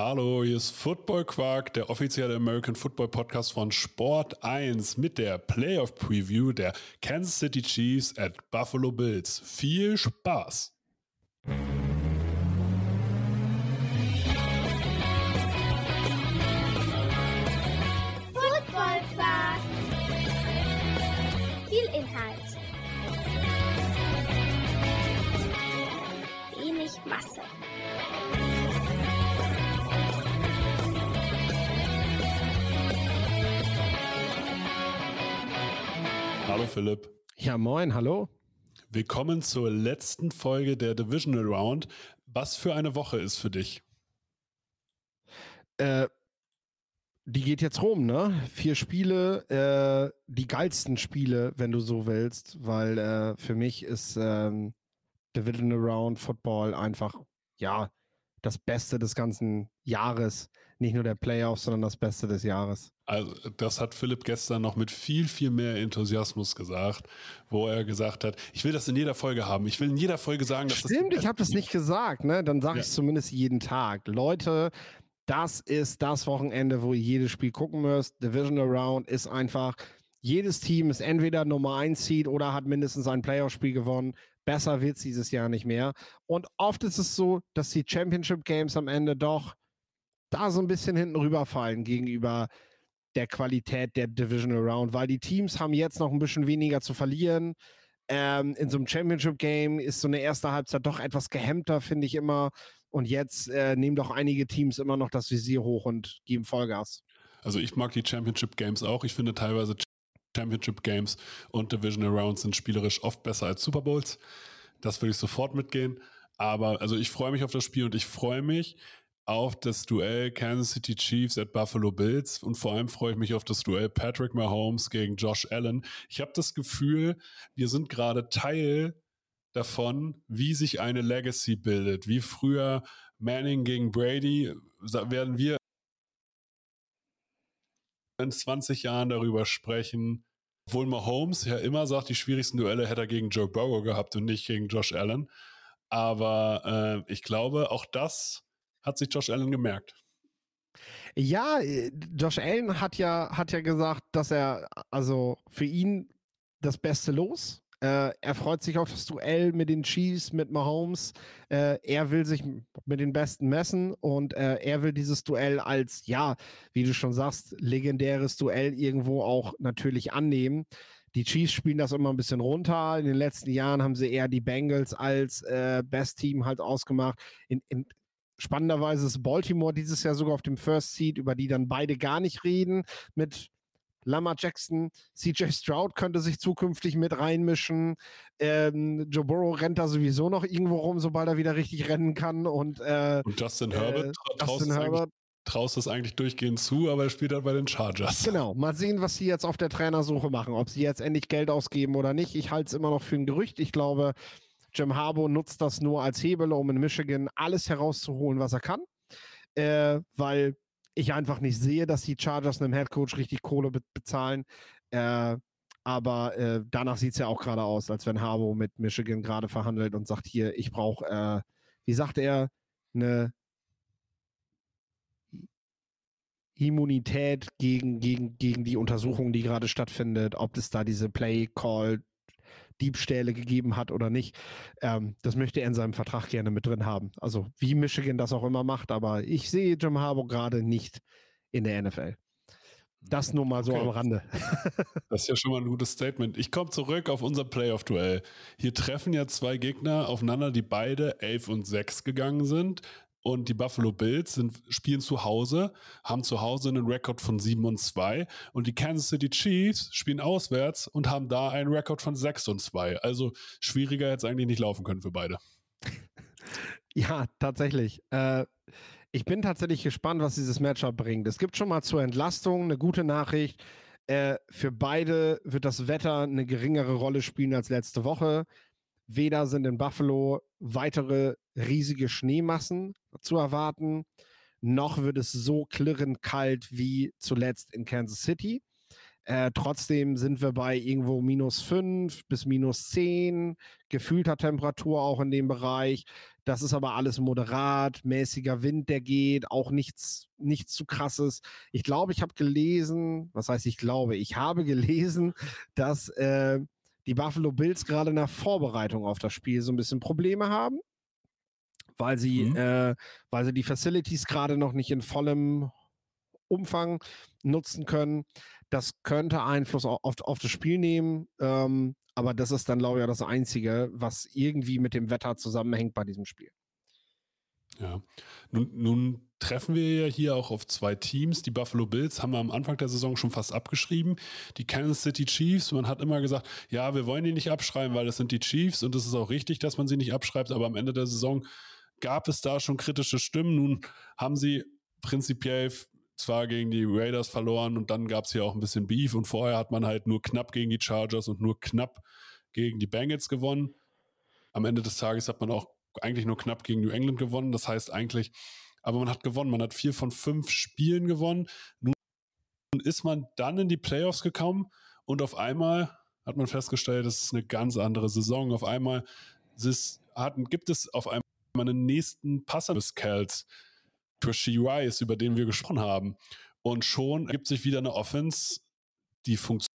Hallo, hier ist Football Quark, der offizielle American Football Podcast von Sport 1 mit der Playoff Preview der Kansas City Chiefs at Buffalo Bills. Viel Spaß! Hallo Philipp. Ja, moin, hallo. Willkommen zur letzten Folge der Divisional Round. Was für eine Woche ist für dich? Äh, die geht jetzt rum, ne? Vier Spiele, äh, die geilsten Spiele, wenn du so willst, weil äh, für mich ist ähm, Divisional Round Football einfach, ja, das Beste des ganzen Jahres. Nicht nur der Playoffs, sondern das Beste des Jahres. Also, das hat Philipp gestern noch mit viel, viel mehr Enthusiasmus gesagt, wo er gesagt hat, ich will das in jeder Folge haben. Ich will in jeder Folge sagen, dass Stimmt, das ich habe das nicht gesagt, ne? Dann sage Ja. ich es zumindest jeden Tag. Leute, das ist das Wochenende, wo ihr jedes Spiel gucken müsst. Divisional Round ist einfach, jedes Team ist entweder Nummer 1 Seed oder hat mindestens ein Playoff-Spiel gewonnen. Besser wird es dieses Jahr nicht mehr. Und oft ist es so, dass die Championship Games am Ende doch da so ein bisschen hinten rüberfallen gegenüber der Qualität der Divisional Round, weil die Teams haben jetzt noch ein bisschen weniger zu verlieren. Ähm, in so einem Championship-Game ist so eine erste Halbzeit doch etwas gehemmter, finde ich immer. Und jetzt äh, nehmen doch einige Teams immer noch das Visier hoch und geben Vollgas. Also ich mag die Championship Games auch. Ich finde teilweise Championship Games und Divisional Rounds sind spielerisch oft besser als Super Bowls. Das würde ich sofort mitgehen. Aber also ich freue mich auf das Spiel und ich freue mich auf das Duell Kansas City Chiefs at Buffalo Bills und vor allem freue ich mich auf das Duell Patrick Mahomes gegen Josh Allen. Ich habe das Gefühl, wir sind gerade Teil davon, wie sich eine Legacy bildet. Wie früher Manning gegen Brady, werden wir in 20 Jahren darüber sprechen, obwohl Mahomes ja immer sagt, die schwierigsten Duelle hätte er gegen Joe Burrow gehabt und nicht gegen Josh Allen. Aber äh, ich glaube, auch das hat sich Josh Allen gemerkt. Ja, äh, Josh Allen hat ja, hat ja gesagt, dass er, also für ihn das beste Los. Äh, er freut sich auf das Duell mit den Chiefs, mit Mahomes. Äh, er will sich mit den Besten messen und äh, er will dieses Duell als, ja, wie du schon sagst, legendäres Duell irgendwo auch natürlich annehmen. Die Chiefs spielen das immer ein bisschen runter. In den letzten Jahren haben sie eher die Bengals als äh, Best Team halt ausgemacht. In, in, spannenderweise ist Baltimore dieses Jahr sogar auf dem First Seed, über die dann beide gar nicht reden. Mit Lamar Jackson, CJ Stroud könnte sich zukünftig mit reinmischen. Ähm, Joe Burrow rennt da sowieso noch irgendwo rum, sobald er wieder richtig rennen kann. Und äh, Und Justin äh, Herbert traust, Justin Herbert, traust es eigentlich durchgehend zu, aber er spielt halt bei den Chargers. Genau, mal sehen, was sie jetzt auf der Trainersuche machen. Ob sie jetzt endlich Geld ausgeben oder nicht. Ich halte es immer noch für ein Gerücht. Ich glaube, Jim Harbaugh nutzt das nur als Hebel, um in Michigan alles herauszuholen, was er kann. Äh, weil ich einfach nicht sehe, dass die Chargers einem Headcoach richtig Kohle be bezahlen. Äh, aber äh, danach sieht es ja auch gerade aus, als wenn Harbaugh mit Michigan gerade verhandelt und sagt, hier, ich brauche, äh, wie sagt er, eine Immunität gegen, gegen, gegen die Untersuchung, die gerade stattfindet, ob es da diese Play-Call Diebstähle gegeben hat oder nicht. Ähm, das möchte er in seinem Vertrag gerne mit drin haben. Also wie Michigan das auch immer macht, aber ich sehe Jim Harbaugh gerade nicht in der NFL. Das nur mal so Okay. am Rande. Das ist ja schon mal ein gutes Statement. Ich komme zurück auf unser Playoff-Duell. Hier treffen ja zwei Gegner aufeinander, die beide 11 und 6 gegangen sind. Und die Buffalo Bills sind, spielen zu Hause, haben zu Hause einen Rekord von 7 und 2. Und die Kansas City Chiefs spielen auswärts und haben da einen Rekord von 6 und 2. Also schwieriger hätte es eigentlich nicht laufen können für beide. Ja, tatsächlich. Äh, ich bin tatsächlich gespannt, was dieses Matchup bringt. Es gibt schon mal zur Entlastung eine gute Nachricht. Äh, für beide wird das Wetter eine geringere Rolle spielen als letzte Woche. Weder sind in Buffalo weitere riesige Schneemassen zu erwarten, noch wird es so klirrend kalt wie zuletzt in Kansas City. Äh, trotzdem sind wir bei irgendwo minus 5 bis minus 10, gefühlter Temperatur auch in dem Bereich. Das ist aber alles moderat, mäßiger Wind, der geht, auch nichts, nichts zu krasses. Ich glaube, ich habe gelesen, was heißt ich glaube, ich habe gelesen, dass äh, die Buffalo Bills gerade in der Vorbereitung auf das Spiel so ein bisschen Probleme haben, weil sie, mhm. äh, weil sie die Facilities gerade noch nicht in vollem Umfang nutzen können. Das könnte Einfluss auf, auf das Spiel nehmen. Ähm, aber das ist dann, glaube ich, das Einzige, was irgendwie mit dem Wetter zusammenhängt bei diesem Spiel. Ja, nun, nun, treffen wir ja hier auch auf zwei Teams. Die Buffalo Bills haben wir am Anfang der Saison schon fast abgeschrieben. Die Kansas City Chiefs, man hat immer gesagt, ja, wir wollen die nicht abschreiben, weil das sind die Chiefs und es ist auch richtig, dass man sie nicht abschreibt. Aber am Ende der Saison gab es da schon kritische Stimmen. Nun haben sie prinzipiell zwar gegen die Raiders verloren und dann gab es hier auch ein bisschen Beef und vorher hat man halt nur knapp gegen die Chargers und nur knapp gegen die Bengals gewonnen. Am Ende des Tages hat man auch eigentlich nur knapp gegen New England gewonnen. Das heißt eigentlich, aber man hat gewonnen. Man hat vier von fünf Spielen gewonnen. Nun ist man dann in die Playoffs gekommen und auf einmal hat man festgestellt, das ist eine ganz andere Saison. Auf einmal ist, gibt es auf einmal einen nächsten Passer des Cals für She Rice, über den wir gesprochen haben. Und schon gibt sich wieder eine Offense, die funktioniert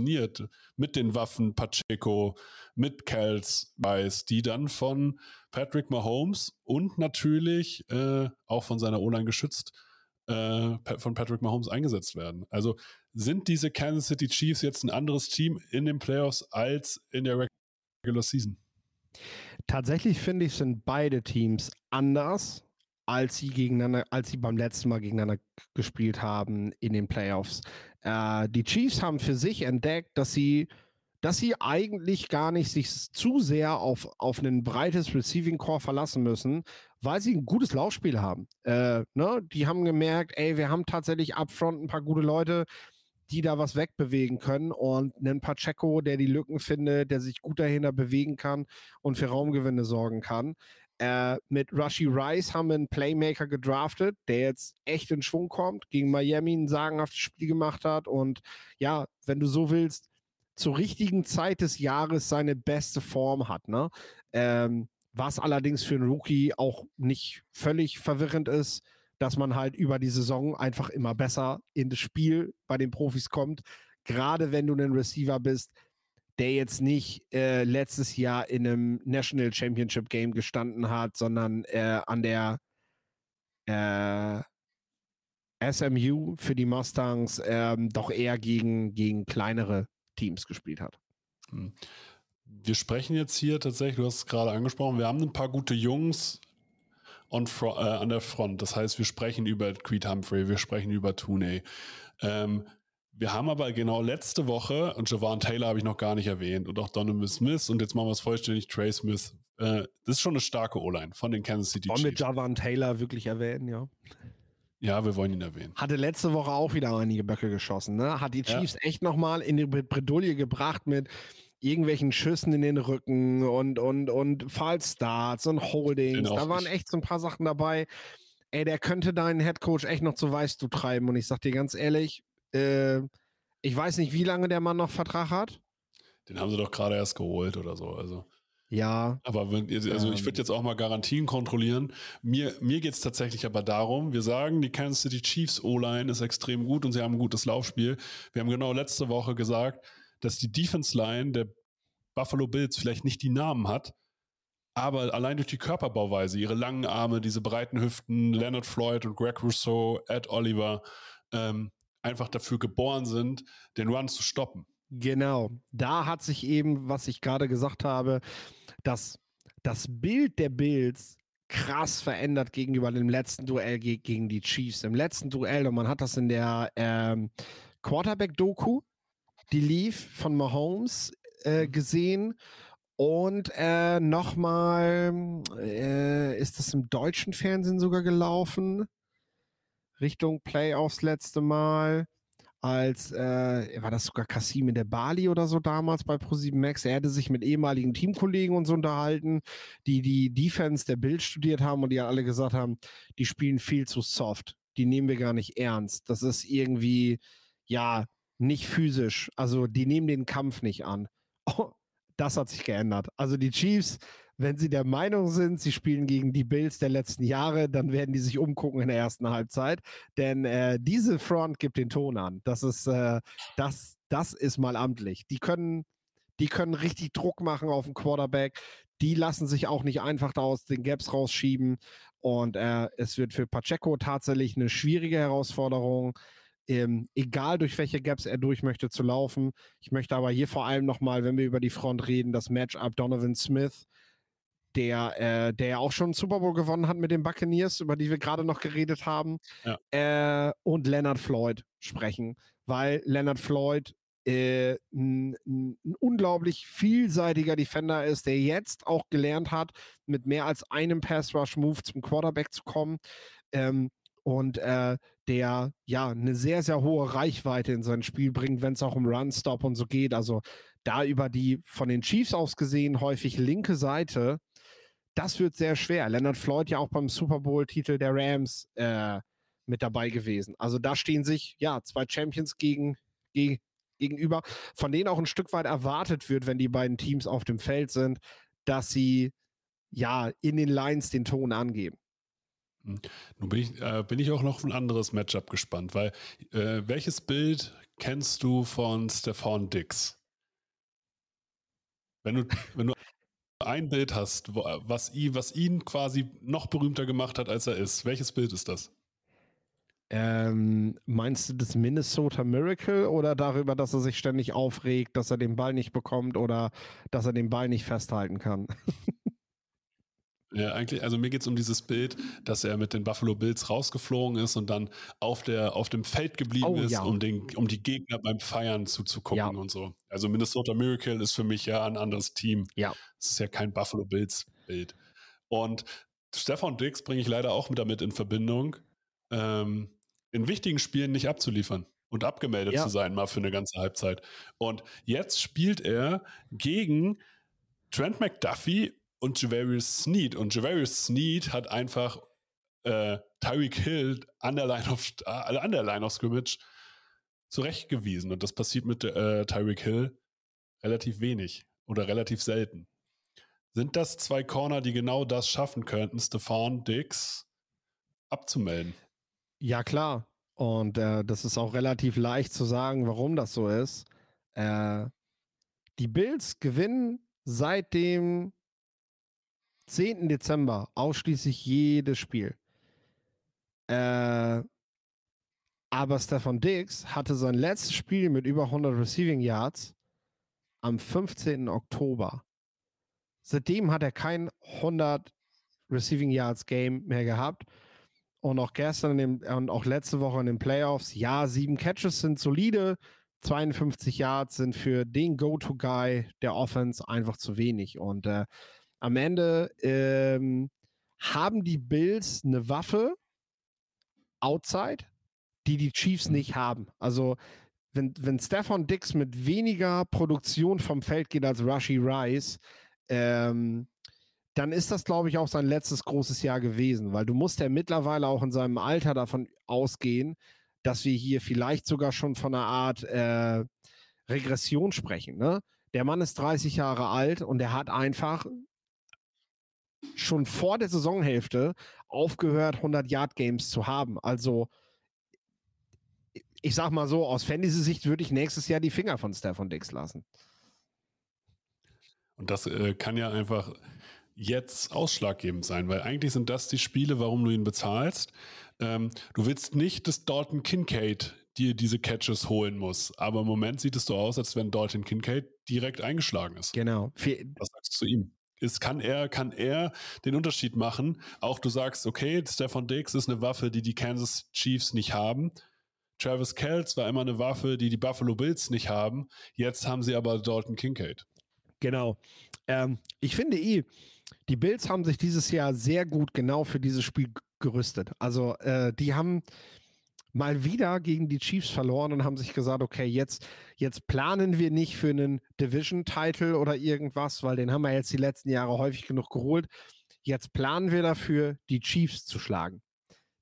mit den Waffen Pacheco, mit Kels Rice, die dann von Patrick Mahomes und natürlich äh, auch von seiner O-Line geschützt äh, von Patrick Mahomes eingesetzt werden. Also sind diese Kansas City Chiefs jetzt ein anderes Team in den Playoffs als in der Regular Season? Tatsächlich finde ich, sind beide Teams anders als sie gegeneinander, als sie beim letzten Mal gegeneinander gespielt haben in den Playoffs. Äh, die Chiefs haben für sich entdeckt, dass sie, dass sie eigentlich gar nicht sich zu sehr auf, auf ein breites Receiving Core verlassen müssen, weil sie ein gutes Laufspiel haben. Äh, ne? Die haben gemerkt, ey, wir haben tatsächlich upfront ein paar gute Leute, die da was wegbewegen können und einen Pacheco, der die Lücken findet, der sich gut dahinter bewegen kann und für Raumgewinne sorgen kann. Äh, mit Rushy Rice haben wir einen Playmaker gedraftet, der jetzt echt in Schwung kommt, gegen Miami ein sagenhaftes Spiel gemacht hat und ja, wenn du so willst, zur richtigen Zeit des Jahres seine beste Form hat. Ne? Ähm, was allerdings für einen Rookie auch nicht völlig verwirrend ist, dass man halt über die Saison einfach immer besser in das Spiel bei den Profis kommt. Gerade wenn du ein Receiver bist, der jetzt nicht äh, letztes Jahr in einem National Championship Game gestanden hat, sondern äh, an der äh, SMU für die Mustangs ähm, doch eher gegen, gegen kleinere Teams gespielt hat. Hm. Wir sprechen jetzt hier tatsächlich, du hast es gerade angesprochen, wir haben ein paar gute Jungs on äh, an der Front. Das heißt, wir sprechen über Creed Humphrey, wir sprechen über Tooney. Ähm, wir haben aber genau letzte Woche, und Javon Taylor habe ich noch gar nicht erwähnt, und auch Donovan Smith, und jetzt machen wir es vollständig, Trey Smith. Äh, das ist schon eine starke O-Line von den Kansas City Wollen Chiefs. Wollen wir Javon Taylor wirklich erwähnen, ja? Ja, wir wollen ihn erwähnen. Hatte letzte Woche auch wieder einige Böcke geschossen, ne? Hat die Chiefs ja. echt nochmal in die Bredouille gebracht mit irgendwelchen Schüssen in den Rücken und, und, und Fallstarts und Holdings. Da waren echt so ein paar Sachen dabei. Ey, der könnte deinen Headcoach echt noch zu Weißdu treiben. Und ich sag dir ganz ehrlich, äh, ich weiß nicht, wie lange der Mann noch Vertrag hat. Den haben sie doch gerade erst geholt oder so. Also. Ja. Aber wenn, also ich würde ähm. jetzt auch mal Garantien kontrollieren. Mir, mir geht es tatsächlich aber darum, wir sagen, die Kansas City Chiefs O-Line ist extrem gut und sie haben ein gutes Laufspiel. Wir haben genau letzte Woche gesagt, dass die Defense Line der Buffalo Bills vielleicht nicht die Namen hat, aber allein durch die Körperbauweise, ihre langen Arme, diese breiten Hüften, Leonard Floyd und Greg Rousseau, Ed Oliver, ähm, einfach dafür geboren sind, den Run zu stoppen. Genau. Da hat sich eben, was ich gerade gesagt habe, dass das Bild der Bills krass verändert gegenüber dem letzten Duell ge gegen die Chiefs. Im letzten Duell, und man hat das in der ähm, Quarterback-Doku, die lief von Mahomes äh, mhm. gesehen. Und äh, nochmal, äh, ist das im deutschen Fernsehen sogar gelaufen? Richtung Playoffs letzte Mal, als äh, war das sogar Kasim in der Bali oder so damals bei Pro7 Max. Er hätte sich mit ehemaligen Teamkollegen und so unterhalten, die die Defense der Bild studiert haben und die alle gesagt haben, die spielen viel zu soft. Die nehmen wir gar nicht ernst. Das ist irgendwie, ja, nicht physisch. Also die nehmen den Kampf nicht an. Oh, das hat sich geändert. Also die Chiefs, wenn sie der Meinung sind, sie spielen gegen die Bills der letzten Jahre, dann werden die sich umgucken in der ersten Halbzeit. Denn äh, diese Front gibt den Ton an. Das ist, äh, das, das ist mal amtlich. Die können, die können richtig Druck machen auf den Quarterback. Die lassen sich auch nicht einfach da aus den Gaps rausschieben. Und äh, es wird für Pacheco tatsächlich eine schwierige Herausforderung ähm, egal durch welche Gaps er durch möchte zu laufen. Ich möchte aber hier vor allem nochmal, wenn wir über die Front reden, das Matchup Donovan Smith, der, äh, der ja auch schon einen Super Bowl gewonnen hat mit den Buccaneers, über die wir gerade noch geredet haben, ja. äh, und Leonard Floyd sprechen, weil Leonard Floyd äh, ein, ein, unglaublich vielseitiger Defender ist, der jetzt auch gelernt hat, mit mehr als einem Pass-Rush-Move zum Quarterback zu kommen. Ähm, und äh, der ja eine sehr, sehr hohe Reichweite in sein Spiel bringt, wenn es auch um Run-Stop und so geht. Also da über die von den Chiefs aus gesehen häufig linke Seite, das wird sehr schwer. Leonard Floyd ja auch beim Super Bowl-Titel der Rams äh, mit dabei gewesen. Also da stehen sich ja zwei Champions gegen, gegen, gegenüber, von denen auch ein Stück weit erwartet wird, wenn die beiden Teams auf dem Feld sind, dass sie ja in den Lines den Ton angeben. Hm. Nun bin ich, äh, bin ich auch noch auf ein anderes Matchup gespannt, weil äh, welches Bild kennst du von Stefan Dix? Wenn du, wenn du ein Bild hast, was, ihn, was ihn quasi noch berühmter gemacht hat, als er ist, welches Bild ist das? Ähm, meinst du das Minnesota Miracle oder darüber, dass er sich ständig aufregt, dass er den Ball nicht bekommt oder dass er den Ball nicht festhalten kann? Ja, eigentlich, also mir geht es um dieses Bild, dass er mit den Buffalo Bills rausgeflogen ist und dann auf, der, auf dem Feld geblieben oh, ist, ja. um, den, um die Gegner beim Feiern zuzugucken ja. und so. Also Minnesota Miracle ist für mich ja ein anderes Team. Ja. Es ist ja kein Buffalo Bills Bild. Und Stefan Dix bringe ich leider auch damit in Verbindung, ähm, in wichtigen Spielen nicht abzuliefern und abgemeldet ja. zu sein, mal für eine ganze Halbzeit. Und jetzt spielt er gegen Trent McDuffie und Javarius Sneed. Und Javarius Sneed hat einfach äh, Tyreek Hill an der, Line of, äh, an der Line of Scrimmage zurechtgewiesen. Und das passiert mit äh, Tyreek Hill relativ wenig oder relativ selten. Sind das zwei Corner, die genau das schaffen könnten, Stefan Dix abzumelden? Ja, klar. Und äh, das ist auch relativ leicht zu sagen, warum das so ist. Äh, die Bills gewinnen seitdem 10. Dezember ausschließlich jedes Spiel. Äh, aber Stefan Diggs hatte sein letztes Spiel mit über 100 Receiving Yards am 15. Oktober. Seitdem hat er kein 100 Receiving Yards Game mehr gehabt. Und auch gestern dem, und auch letzte Woche in den Playoffs, ja, sieben Catches sind solide. 52 Yards sind für den Go-To-Guy der Offense einfach zu wenig. Und äh, am Ende ähm, haben die Bills eine Waffe outside, die die Chiefs mhm. nicht haben. Also wenn, wenn Stefan Dix mit weniger Produktion vom Feld geht als Rushy Rice, ähm, dann ist das, glaube ich, auch sein letztes großes Jahr gewesen, weil du musst ja mittlerweile auch in seinem Alter davon ausgehen, dass wir hier vielleicht sogar schon von einer Art äh, Regression sprechen. Ne? Der Mann ist 30 Jahre alt und er hat einfach schon vor der Saisonhälfte aufgehört, 100-Yard-Games zu haben. Also, ich sag mal so, aus Fantasy-Sicht würde ich nächstes Jahr die Finger von Stefan Dix lassen. Und das äh, kann ja einfach jetzt ausschlaggebend sein, weil eigentlich sind das die Spiele, warum du ihn bezahlst. Ähm, du willst nicht, dass Dalton Kincaid dir diese Catches holen muss. Aber im Moment sieht es so aus, als wenn Dalton Kincaid direkt eingeschlagen ist. Genau. Was sagst du zu ihm? Ist, kann er, kann er den Unterschied machen. Auch du sagst, okay, Stefan Diggs ist eine Waffe, die die Kansas Chiefs nicht haben. Travis Kells war immer eine Waffe, die die Buffalo Bills nicht haben. Jetzt haben sie aber Dalton Kincaid. Genau. Ähm, ich finde eh, die Bills haben sich dieses Jahr sehr gut genau für dieses Spiel gerüstet. Also äh, die haben mal wieder gegen die Chiefs verloren und haben sich gesagt, okay, jetzt, jetzt planen wir nicht für einen Division-Title oder irgendwas, weil den haben wir jetzt die letzten Jahre häufig genug geholt. Jetzt planen wir dafür, die Chiefs zu schlagen.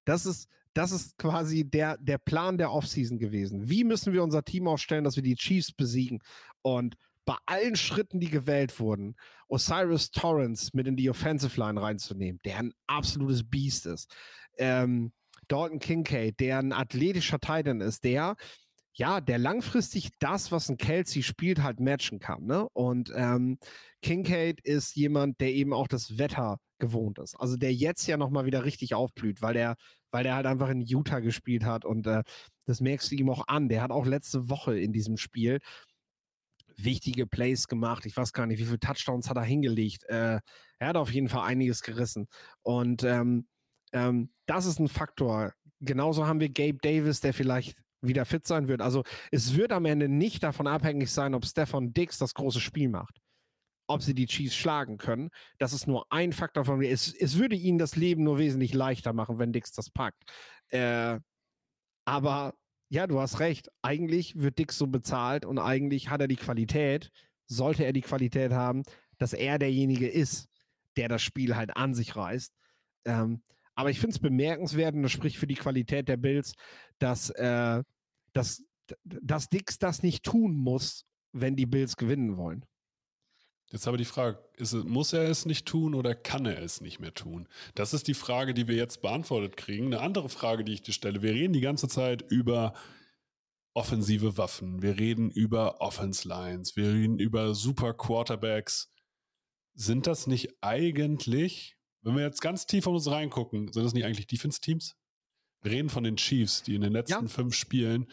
Das ist, das ist quasi der, der Plan der Offseason gewesen. Wie müssen wir unser Team aufstellen, dass wir die Chiefs besiegen? Und bei allen Schritten, die gewählt wurden, Osiris Torrance mit in die Offensive Line reinzunehmen, der ein absolutes Biest ist. Ähm, Dalton Kincaid, der ein athletischer Titan ist, der ja, der langfristig das, was ein Kelsey spielt, halt matchen kann. Ne? Und ähm, Kincaid ist jemand, der eben auch das Wetter gewohnt ist. Also der jetzt ja nochmal wieder richtig aufblüht, weil der, weil der halt einfach in Utah gespielt hat und äh, das merkst du ihm auch an. Der hat auch letzte Woche in diesem Spiel wichtige Plays gemacht. Ich weiß gar nicht, wie viele Touchdowns hat er hingelegt. Äh, er hat auf jeden Fall einiges gerissen. Und ähm, ähm, das ist ein Faktor. Genauso haben wir Gabe Davis, der vielleicht wieder fit sein wird. Also es wird am Ende nicht davon abhängig sein, ob Stefan Dix das große Spiel macht. Ob sie die Chiefs schlagen können. Das ist nur ein Faktor von mir. Es, es würde ihnen das Leben nur wesentlich leichter machen, wenn Dix das packt. Äh, aber ja, du hast recht. Eigentlich wird Dix so bezahlt und eigentlich hat er die Qualität, sollte er die Qualität haben, dass er derjenige ist, der das Spiel halt an sich reißt. Ähm, aber ich finde es bemerkenswert und das spricht für die Qualität der Bills, dass, äh, dass, dass Dix das nicht tun muss, wenn die Bills gewinnen wollen. Jetzt aber die Frage, es, muss er es nicht tun oder kann er es nicht mehr tun? Das ist die Frage, die wir jetzt beantwortet kriegen. Eine andere Frage, die ich dir stelle. Wir reden die ganze Zeit über offensive Waffen. Wir reden über Offense Lines. Wir reden über super Quarterbacks. Sind das nicht eigentlich, wenn wir jetzt ganz tief von uns reingucken, sind das nicht eigentlich Defense-Teams? Wir reden von den Chiefs, die in den letzten ja. fünf Spielen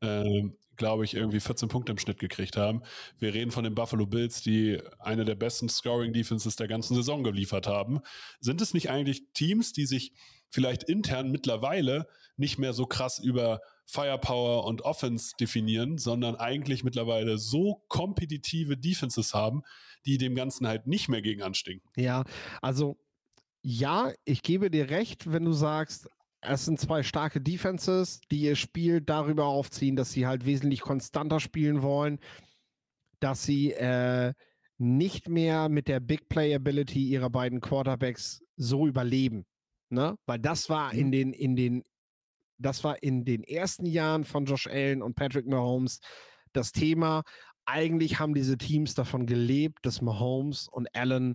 äh, glaube ich, irgendwie 14 Punkte im Schnitt gekriegt haben. Wir reden von den Buffalo Bills, die eine der besten Scoring-Defenses der ganzen Saison geliefert haben. Sind es nicht eigentlich Teams, die sich vielleicht intern mittlerweile nicht mehr so krass über Firepower und Offense definieren, sondern eigentlich mittlerweile so kompetitive Defenses haben, die dem Ganzen halt nicht mehr gegen anstinken? Ja, also ja, ich gebe dir recht, wenn du sagst, es sind zwei starke Defenses, die ihr Spiel darüber aufziehen, dass sie halt wesentlich konstanter spielen wollen, dass sie äh, nicht mehr mit der Big Playability ihrer beiden Quarterbacks so überleben. Ne? Weil das war in mhm. den, in den, das war in den ersten Jahren von Josh Allen und Patrick Mahomes das Thema. Eigentlich haben diese Teams davon gelebt, dass Mahomes und Allen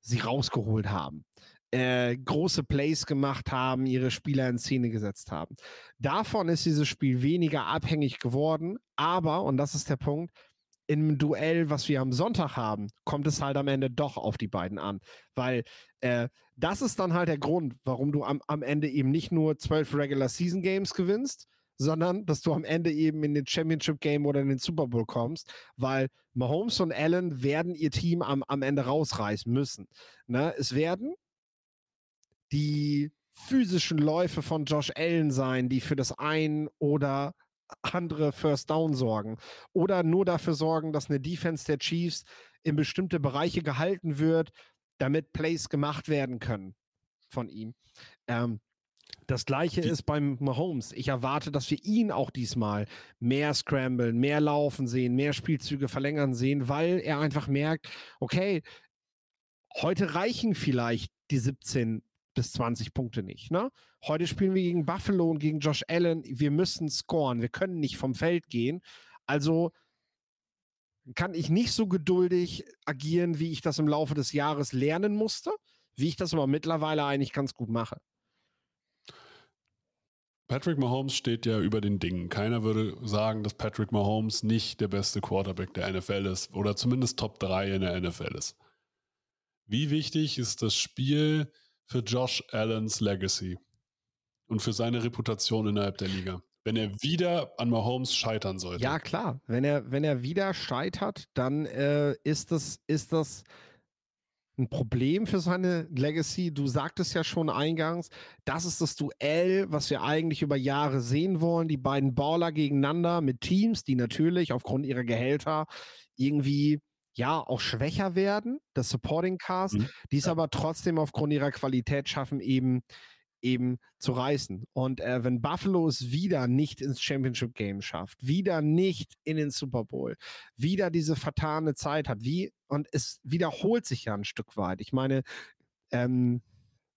sie rausgeholt haben äh, große Plays gemacht haben, ihre Spieler in Szene gesetzt haben. Davon ist dieses Spiel weniger abhängig geworden, aber, und das ist der Punkt, im Duell, was wir am Sonntag haben, kommt es halt am Ende doch auf die beiden an. Weil äh, das ist dann halt der Grund, warum du am, am Ende eben nicht nur zwölf Regular Season Games gewinnst, sondern dass du am Ende eben in den Championship Game oder in den Super Bowl kommst, weil Mahomes und Allen werden ihr Team am, am Ende rausreißen müssen. Ne? Es werden die physischen Läufe von Josh Allen sein, die für das ein oder andere First Down sorgen. Oder nur dafür sorgen, dass eine Defense der Chiefs in bestimmte Bereiche gehalten wird, damit Plays gemacht werden können von ihm. Ähm, das gleiche die ist beim Mahomes. Ich erwarte, dass wir ihn auch diesmal mehr scramblen, mehr laufen sehen, mehr Spielzüge verlängern sehen, weil er einfach merkt, okay, heute reichen vielleicht die 17 bis 20 Punkte nicht. Ne? Heute spielen wir gegen Buffalo und gegen Josh Allen. Wir müssen scoren. Wir können nicht vom Feld gehen. Also kann ich nicht so geduldig agieren, wie ich das im Laufe des Jahres lernen musste, wie ich das aber mittlerweile eigentlich ganz gut mache. Patrick Mahomes steht ja über den Dingen. Keiner würde sagen, dass Patrick Mahomes nicht der beste Quarterback der NFL ist oder zumindest Top 3 in der NFL ist. Wie wichtig ist das Spiel für Josh Allens Legacy und für seine Reputation innerhalb der Liga. Wenn er wieder an Mahomes scheitern sollte. Ja, klar. Wenn er, wenn er wieder scheitert, dann äh, ist, das, ist das ein Problem für seine Legacy. Du sagtest ja schon eingangs, das ist das Duell, was wir eigentlich über Jahre sehen wollen. Die beiden Baller gegeneinander mit Teams, die natürlich aufgrund ihrer Gehälter irgendwie ja auch schwächer werden, das Supporting Cast, mhm. die es ja. aber trotzdem aufgrund ihrer Qualität schaffen, eben eben zu reißen. Und äh, wenn Buffalo es wieder nicht ins Championship Game schafft, wieder nicht in den Super Bowl, wieder diese vertane Zeit hat, wie und es wiederholt sich ja ein Stück weit. Ich meine, ähm,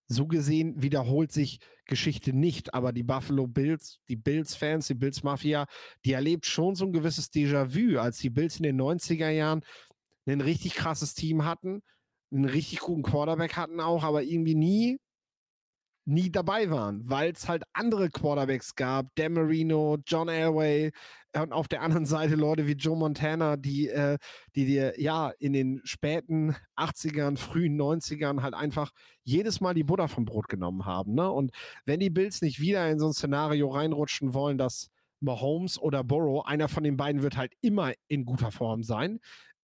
so gesehen wiederholt sich Geschichte nicht, aber die Buffalo Bills, die Bills-Fans, die Bills-Mafia, die erlebt schon so ein gewisses Déjà-vu, als die Bills in den 90er Jahren ein richtig krasses Team hatten, einen richtig guten Quarterback hatten auch, aber irgendwie nie nie dabei waren, weil es halt andere Quarterbacks gab, Dan Marino, John Elway und auf der anderen Seite Leute wie Joe Montana, die, äh, die dir ja in den späten 80ern, frühen 90ern halt einfach jedes Mal die Butter vom Brot genommen haben. Ne? Und wenn die Bills nicht wieder in so ein Szenario reinrutschen wollen, dass Mahomes oder Burrow, einer von den beiden wird halt immer in guter Form sein,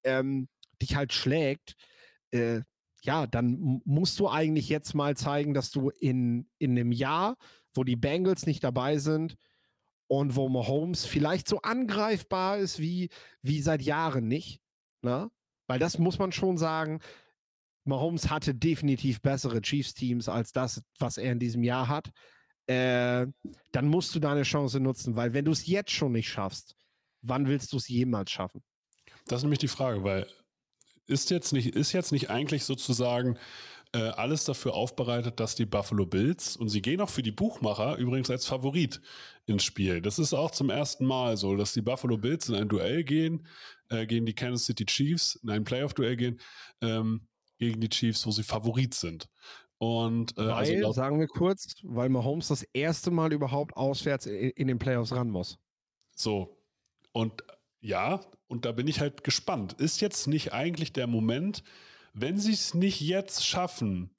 ähm, dich halt schlägt, äh, ja, dann musst du eigentlich jetzt mal zeigen, dass du in, in einem Jahr, wo die Bengals nicht dabei sind und wo Mahomes vielleicht so angreifbar ist wie, wie seit Jahren nicht, ne? weil das muss man schon sagen, Mahomes hatte definitiv bessere Chiefs-Teams als das, was er in diesem Jahr hat. Äh, dann musst du deine Chance nutzen, weil wenn du es jetzt schon nicht schaffst, wann willst du es jemals schaffen? Das ist nämlich die Frage, weil ist jetzt nicht, ist jetzt nicht eigentlich sozusagen äh, alles dafür aufbereitet, dass die Buffalo Bills, und sie gehen auch für die Buchmacher übrigens als Favorit ins Spiel. Das ist auch zum ersten Mal so, dass die Buffalo Bills in ein Duell gehen, äh, gegen die Kansas City Chiefs, in ein Playoff-Duell gehen, ähm, gegen die Chiefs, wo sie Favorit sind. Und, äh, also weil, also sagen wir kurz, weil Mahomes das erste Mal überhaupt auswärts in, in den Playoffs ran muss. So. Und ja, und da bin ich halt gespannt. Ist jetzt nicht eigentlich der Moment, wenn sie es nicht jetzt schaffen,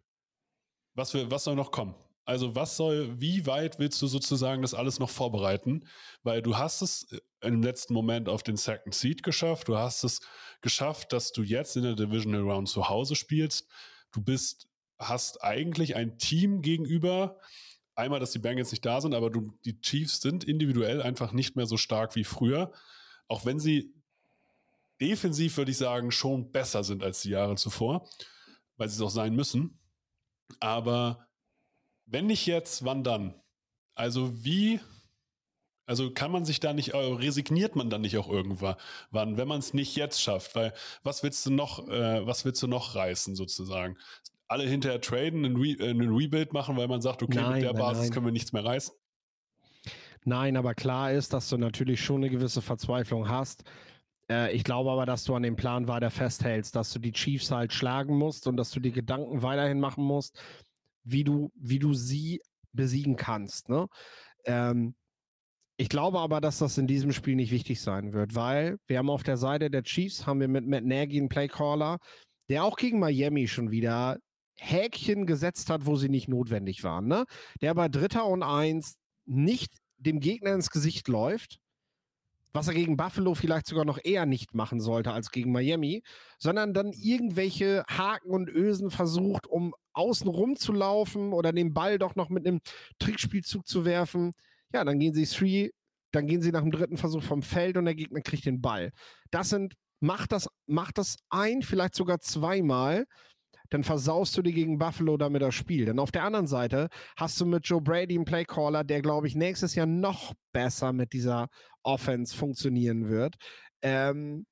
was, wir, was soll noch kommen? Also was soll, wie weit willst du sozusagen das alles noch vorbereiten? Weil du hast es äh, im letzten Moment auf den Second Seed geschafft. Du hast es geschafft, dass du jetzt in der Divisional Round zu Hause spielst. Du bist, hast eigentlich ein Team gegenüber. Einmal, dass die Bengals nicht da sind, aber du, die Chiefs sind individuell einfach nicht mehr so stark wie früher auch wenn sie defensiv, würde ich sagen, schon besser sind als die Jahre zuvor, weil sie es auch sein müssen. Aber wenn nicht jetzt, wann dann? Also wie, also kann man sich da nicht, äh, resigniert man dann nicht auch irgendwann, wann, wenn man es nicht jetzt schafft? Weil was willst du noch, äh, was willst du noch reißen sozusagen? Alle hinterher traden, einen, Re äh, einen Rebuild machen, weil man sagt, okay, nein, mit der Basis nein. können wir nichts mehr reißen? Nein, aber klar ist, dass du natürlich schon eine gewisse Verzweiflung hast. Äh, ich glaube aber, dass du an dem Plan weiter festhältst, dass du die Chiefs halt schlagen musst und dass du die Gedanken weiterhin machen musst, wie du, wie du sie besiegen kannst. Ne? Ähm, ich glaube aber, dass das in diesem Spiel nicht wichtig sein wird, weil wir haben auf der Seite der Chiefs haben wir mit Matt Nagy einen Playcaller, der auch gegen Miami schon wieder Häkchen gesetzt hat, wo sie nicht notwendig waren. Ne? Der bei Dritter und Eins nicht dem Gegner ins Gesicht läuft, was er gegen Buffalo vielleicht sogar noch eher nicht machen sollte als gegen Miami, sondern dann irgendwelche Haken und Ösen versucht, um außen rum zu laufen oder den Ball doch noch mit einem Trickspielzug zu werfen. Ja, dann gehen sie three, dann gehen sie nach dem dritten Versuch vom Feld und der Gegner kriegt den Ball. Das sind, macht das, macht das ein, vielleicht sogar zweimal dann versaust du dir gegen Buffalo damit das Spiel. Denn auf der anderen Seite hast du mit Joe Brady einen Playcaller, der, glaube ich, nächstes Jahr noch besser mit dieser Offense funktionieren wird. Ähm,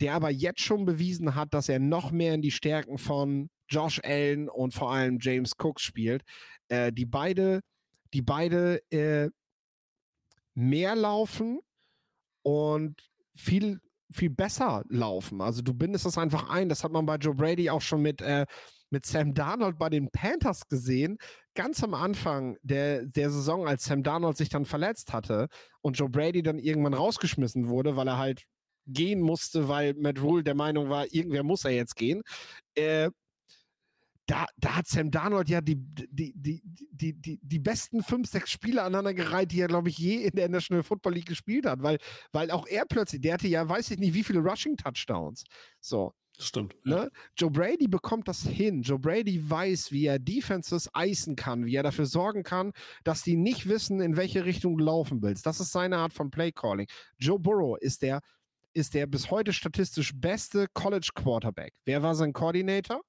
der aber jetzt schon bewiesen hat, dass er noch mehr in die Stärken von Josh Allen und vor allem James Cook spielt, äh, die beide, die beide äh, mehr laufen und viel viel besser laufen. Also du bindest das einfach ein. Das hat man bei Joe Brady auch schon mit, äh, mit Sam Darnold bei den Panthers gesehen. Ganz am Anfang der, der Saison, als Sam Darnold sich dann verletzt hatte und Joe Brady dann irgendwann rausgeschmissen wurde, weil er halt gehen musste, weil Matt Rule der Meinung war, irgendwer muss er jetzt gehen. Äh, da, da hat Sam Darnold ja die, die, die, die, die, die besten fünf, sechs Spiele aneinandergereiht, die er, glaube ich, je in der National Football League gespielt hat, weil, weil auch er plötzlich, der hatte ja, weiß ich nicht, wie viele Rushing-Touchdowns. So. Stimmt. Ne? Joe Brady bekommt das hin. Joe Brady weiß, wie er Defenses eisen kann, wie er dafür sorgen kann, dass die nicht wissen, in welche Richtung du laufen willst. Das ist seine Art von Play Calling. Joe Burrow ist der, ist der bis heute statistisch beste College Quarterback. Wer war sein Coordinator?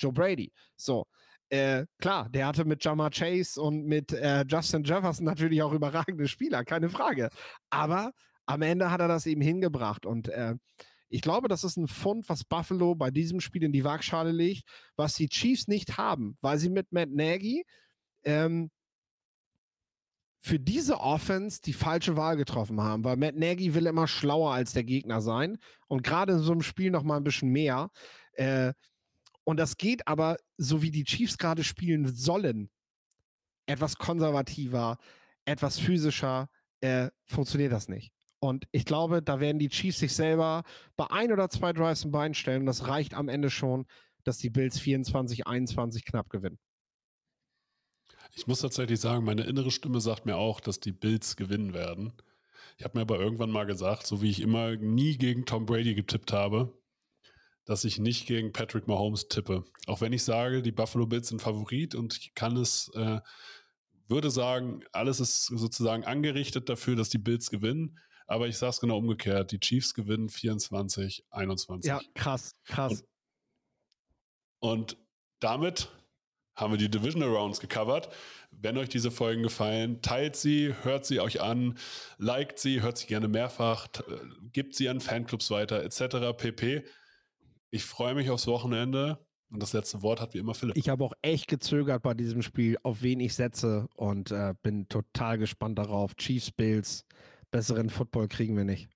Joe Brady. So. Äh, klar, der hatte mit Jamar Chase und mit äh, Justin Jefferson natürlich auch überragende Spieler, keine Frage. Aber am Ende hat er das eben hingebracht. Und äh, Ich glaube, das ist ein Fund, was Buffalo bei diesem Spiel in die Waagschale legt, was die Chiefs nicht haben, weil sie mit Matt Nagy ähm, für diese Offense die falsche Wahl getroffen haben, weil Matt Nagy will immer schlauer als der Gegner sein und gerade in so einem Spiel noch mal ein bisschen mehr. Äh, und das geht aber, so wie die Chiefs gerade spielen sollen, etwas konservativer, etwas physischer, äh, funktioniert das nicht. Und ich glaube, da werden die Chiefs sich selber bei ein oder zwei Drives im Bein stellen. Und das reicht am Ende schon, dass die Bills 24, 21 knapp gewinnen. Ich muss tatsächlich sagen, meine innere Stimme sagt mir auch, dass die Bills gewinnen werden. Ich habe mir aber irgendwann mal gesagt, so wie ich immer nie gegen Tom Brady getippt habe, dass ich nicht gegen Patrick Mahomes tippe. Auch wenn ich sage, die Buffalo Bills sind Favorit und ich kann es, äh, würde sagen, alles ist sozusagen angerichtet dafür, dass die Bills gewinnen. Aber ich sage es genau umgekehrt. Die Chiefs gewinnen 24, 21. Ja, krass, krass. Und, und damit haben wir die Divisional Rounds gecovert. Wenn euch diese Folgen gefallen, teilt sie, hört sie euch an, liked sie, hört sie gerne mehrfach, äh, gibt sie an Fanclubs weiter, etc. pp. Ich freue mich aufs Wochenende. Und das letzte Wort hat wie immer Philipp. Ich habe auch echt gezögert bei diesem Spiel, auf wen ich setze und äh, bin total gespannt darauf. Chiefs, Bills, besseren Football kriegen wir nicht.